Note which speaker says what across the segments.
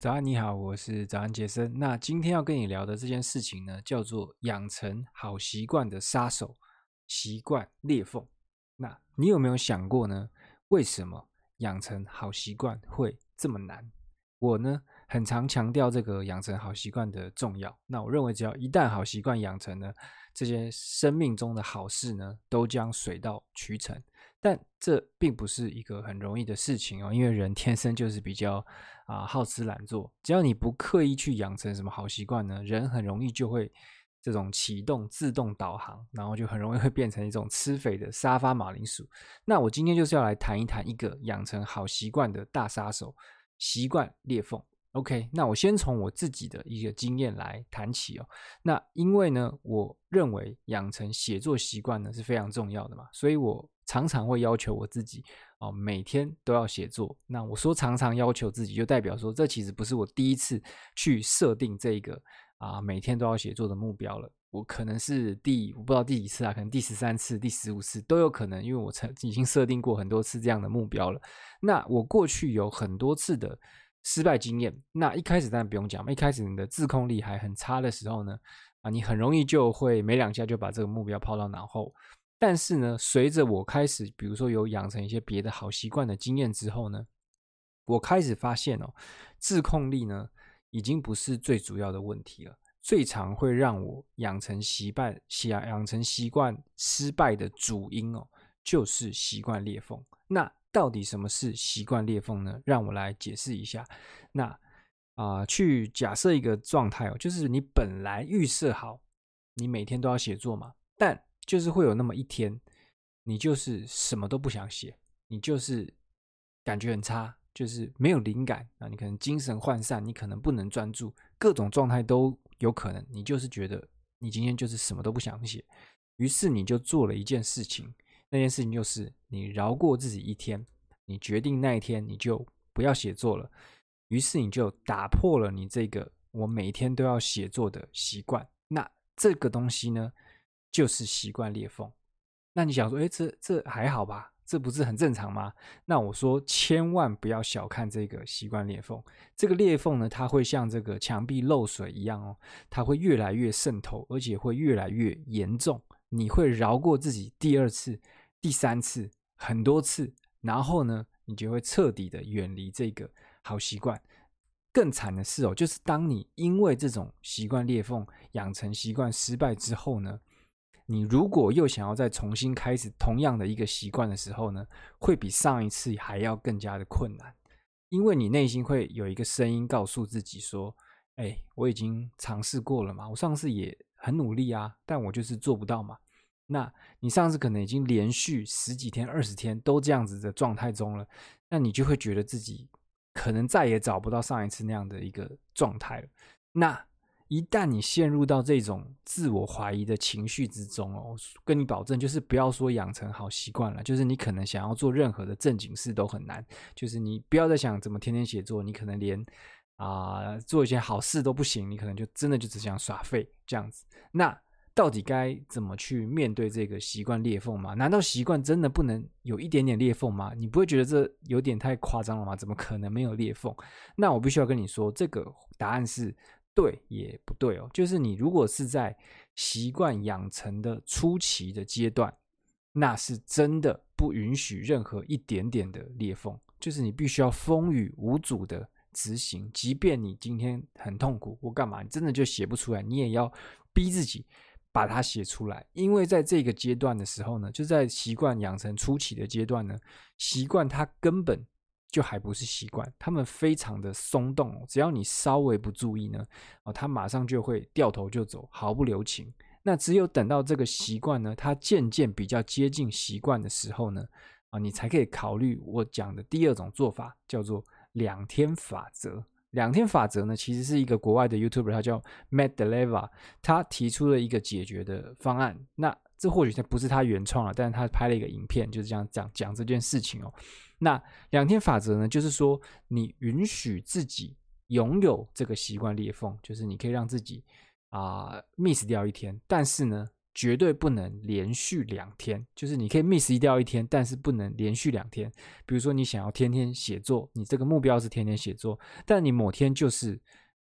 Speaker 1: 早安，你好，我是早安杰森。那今天要跟你聊的这件事情呢，叫做养成好习惯的杀手——习惯裂缝。那你有没有想过呢？为什么养成好习惯会这么难？我呢，很常强调这个养成好习惯的重要。那我认为，只要一旦好习惯养成呢，这些生命中的好事呢，都将水到渠成。但这并不是一个很容易的事情哦，因为人天生就是比较啊好吃懒做。只要你不刻意去养成什么好习惯呢，人很容易就会这种启动自动导航，然后就很容易会变成一种吃肥的沙发马铃薯。那我今天就是要来谈一谈一个养成好习惯的大杀手——习惯裂缝。OK，那我先从我自己的一个经验来谈起哦。那因为呢，我认为养成写作习惯呢是非常重要的嘛，所以我。常常会要求我自己哦，每天都要写作。那我说常常要求自己，就代表说这其实不是我第一次去设定这个啊每天都要写作的目标了。我可能是第我不知道第几次啊，可能第十三次、第十五次都有可能，因为我曾已经设定过很多次这样的目标了。那我过去有很多次的失败经验。那一开始当然不用讲，一开始你的自控力还很差的时候呢，啊，你很容易就会没两下就把这个目标抛到脑后。但是呢，随着我开始，比如说有养成一些别的好习惯的经验之后呢，我开始发现哦，自控力呢已经不是最主要的问题了。最常会让我养成习惯、习养成习惯失败的主因哦，就是习惯裂缝。那到底什么是习惯裂缝呢？让我来解释一下。那啊、去假设一个状态哦，就是你本来预设好你每天都要写作嘛，但就是会有那么一天，你就是什么都不想写，你就是感觉很差，就是没有灵感啊，你可能精神涣散，你可能不能专注，各种状态都有可能。你就是觉得你今天就是什么都不想写，于是你就做了一件事情，那件事情就是你饶过自己一天，你决定那一天你就不要写作了，于是你就打破了你这个我每天都要写作的习惯。那这个东西呢？就是习惯裂缝，那你想说，哎，这这还好吧？这不是很正常吗？那我说，千万不要小看这个习惯裂缝。这个裂缝呢，它会像这个墙壁漏水一样哦，它会越来越渗透，而且会越来越严重。你会饶过自己第二次、第三次、很多次，然后呢，你就会彻底的远离这个好习惯。更惨的是哦，就是当你因为这种习惯裂缝养成习惯失败之后呢，你如果又想要再重新开始同样的一个习惯的时候呢，会比上一次还要更加的困难，因为你内心会有一个声音告诉自己说：“哎，我已经尝试过了嘛，我上次也很努力啊，但我就是做不到嘛。”那你上次可能已经连续十几天、二十天都这样子的状态中了，那你就会觉得自己可能再也找不到上一次那样的一个状态了。那一旦你陷入到这种自我怀疑的情绪之中哦，跟你保证，就是不要说养成好习惯了，就是你可能想要做任何的正经事都很难。就是你不要再想怎么天天写作，你可能连啊、做一些好事都不行，你可能就真的就只想耍废这样子。那到底该怎么去面对这个习惯裂缝吗？难道习惯真的不能有一点点裂缝吗？你不会觉得这有点太夸张了吗？怎么可能没有裂缝？那我必须要跟你说，这个答案是。对也不对哦，就是你如果是在习惯养成的初期的阶段，那是真的不允许任何一点点的裂缝，就是你必须要风雨无阻的执行，即便你今天很痛苦或干嘛，你真的就写不出来，你也要逼自己把它写出来，因为在这个阶段的时候呢，就在习惯养成初期的阶段呢，习惯它根本。就还不是习惯，他们非常的松动，只要你稍微不注意呢，哦，他马上就会掉头就走，毫不留情。那只有等到这个习惯呢，它渐渐比较接近习惯的时候呢，啊，你才可以考虑我讲的第二种做法，叫做两天法则。两天法则呢，其实是一个国外的 YouTuber，他叫 Matt D'Avella，他提出了一个解决的方案。那这或许他不是他原创了，但是他拍了一个影片，就是这样讲讲这件事情哦。那两天法则呢，就是说你允许自己拥有这个习惯裂缝，就是你可以让自己啊、miss 掉一天，但是呢，绝对不能连续两天，就是你可以 miss 掉一天，但是不能连续两天。比如说你想要天天写作，你这个目标是天天写作，但你某天就是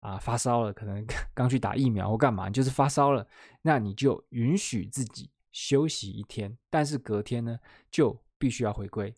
Speaker 1: 啊发烧了，可能刚去打疫苗或干嘛，就是发烧了，那你就允许自己休息一天，但是隔天呢就必须要回归。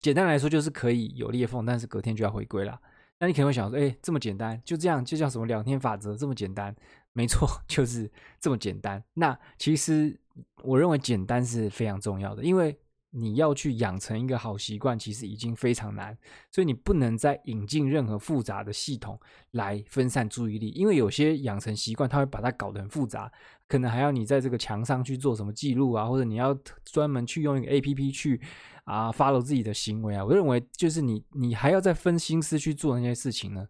Speaker 1: 简单来说就是可以有裂缝，但是隔天就要回归了。那你可能会想说，哎，这么简单，就这样就叫什么两天法则这么简单？没错，就是这么简单。那其实我认为简单是非常重要的，因为你要去养成一个好习惯，其实已经非常难，所以你不能再引进任何复杂的系统来分散注意力。因为有些养成习惯，它会把它搞得很复杂，可能还要你在这个墙上去做什么记录啊，或者你要专门去用一个 APP 去啊 follow 自己的行为啊。我认为就是你你还要再分心思去做那些事情呢。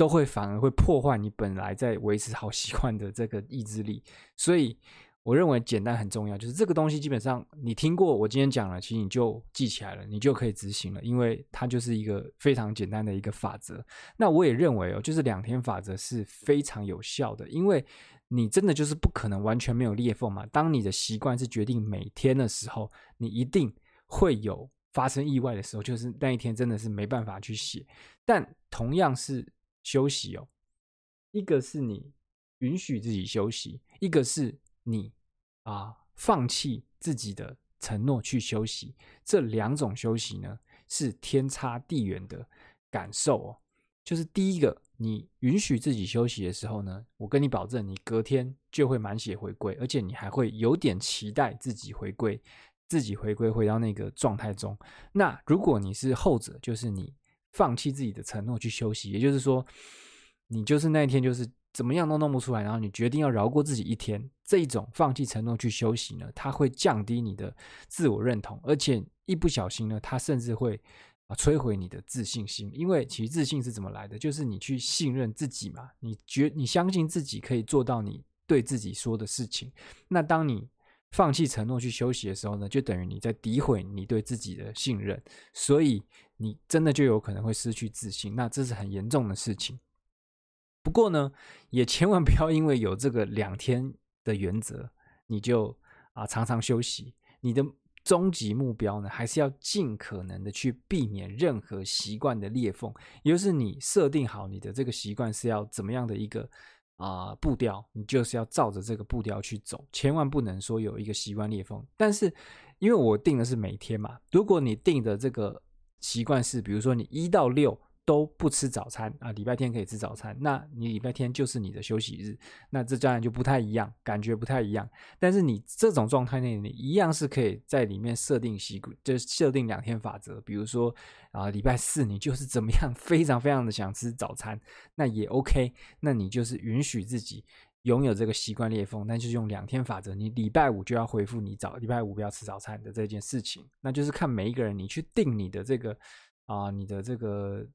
Speaker 1: 都会反而会破坏你本来在维持好习惯的这个意志力，所以我认为简单很重要。就是这个东西基本上你听过我今天讲了，其实你就记起来了，你就可以执行了，因为它就是一个非常简单的一个法则。那我也认为哦，就是两天法则是非常有效的，因为你真的就是不可能完全没有裂缝嘛。当你的习惯是决定每天的时候，你一定会有发生意外的时候，就是那一天真的是没办法去写。但同样是。休息哦，一个是你允许自己休息，一个是你啊放弃自己的承诺去休息。这两种休息呢，是天差地远的感受哦。就是第一个，你允许自己休息的时候呢，我跟你保证，你隔天就会满血回归，而且你还会有点期待自己回归，自己回归回到那个状态中。那如果你是后者，就是你。放弃自己的承诺去休息，也就是说，你就是那一天就是怎么样都弄不出来，然后你决定要饶过自己一天。这一种放弃承诺去休息呢，它会降低你的自我认同，而且一不小心呢，它甚至会啊摧毁你的自信心。因为其实自信是怎么来的？就是你去信任自己嘛，你觉你相信自己可以做到你对自己说的事情。那当你放弃承诺去休息的时候呢，就等于你在诋毁你对自己的信任，所以你真的就有可能会失去自信，那这是很严重的事情。不过呢，也千万 不要因为有这个两天的原则，你就啊常常休息。你的终极目标呢，还是要尽可能的去避免任何习惯的裂缝，也就是你设定好你的这个习惯是要怎么样的一个。啊、步调你就是要照着这个步调去走，千万不能说有一个习惯裂缝。但是，因为我定的是每天嘛，如果你定的这个习惯是，比如说你一到六。都不吃早餐啊，礼拜天可以吃早餐，那你礼拜天就是你的休息日，那这当然就不太一样，感觉不太一样。但是你这种状态内，你一样是可以在里面设定习，就是设定两天法则。比如说啊，礼拜四你就是怎么样，非常非常的想吃早餐，那也 OK。那你就是允许自己拥有这个习惯裂缝，那就是用两天法则，你礼拜五就要恢复你早礼拜五不要吃早餐的这件事情。那就是看每一个人，你去定你的这个啊，你的这个。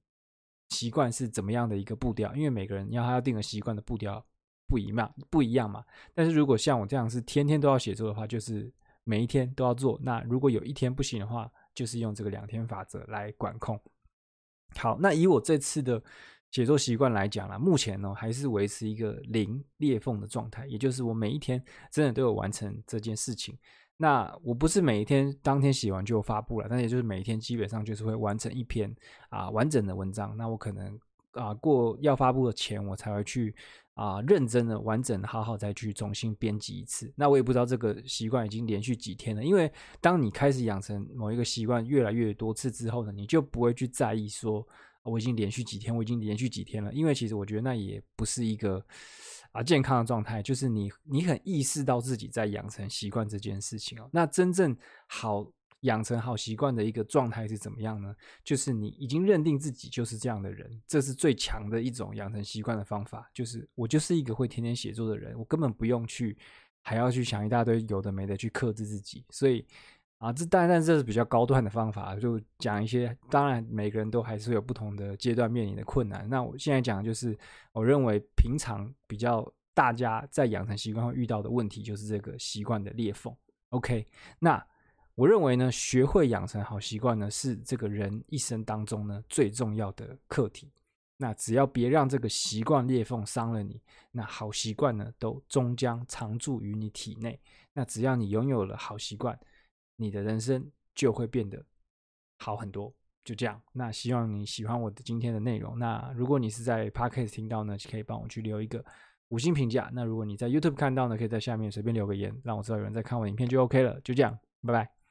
Speaker 1: 习惯是怎么样的一个步调？因为每个人要他要定的习惯的步调不一样，不一样嘛。但是如果像我这样是天天都要写作的话，就是每一天都要做。那如果有一天不行的话，就是用这个两天法则来管控。好，那以我这次的写作习惯来讲啦，目前呢还是维持一个零裂缝的状态，也就是我每一天真的都有完成这件事情。那我不是每一天当天写完就发布了，但也就是每一天基本上就是会完成一篇啊完整的文章。那我可能啊过要发布的前，我才会去啊认真的、完整的、好好再去重新编辑一次。那我也不知道这个习惯已经连续几天了，因为当你开始养成某一个习惯越来越多次之后呢，你就不会去在意说我已经连续几天，我已经连续几天了，因为其实我觉得那也不是一个。啊，健康的状态就是你，你很意识到自己在养成习惯这件事情哦。那真正好养成好习惯的一个状态是怎么样呢？就是你已经认定自己就是这样的人，这是最强的一种养成习惯的方法。就是我就是一个会天天写作的人，我根本不用去还要去想一大堆有的没的去克制自己。所以啊，这当然，这是比较高端的方法，就讲一些。当然，每个人都还是有不同的阶段面临的困难。那我现在讲的就是，我认为平常比较大家在养成习惯会遇到的问题，就是这个习惯的裂缝。OK，那我认为呢，学会养成好习惯呢，是这个人一生当中呢最重要的课题。那只要别让这个习惯裂缝伤了你，那好习惯呢，都终将常驻于你体内。那只要你拥有了好习惯，你的人生就会变得好很多。就这样，那希望你喜欢我的今天的内容。那如果你是在 Podcast 听到呢，可以帮我去留一个五星评价。那如果你在 YouTube 看到呢，可以在下面随便留个言，让我知道有人在看我的影片就 OK 了。就这样，拜拜。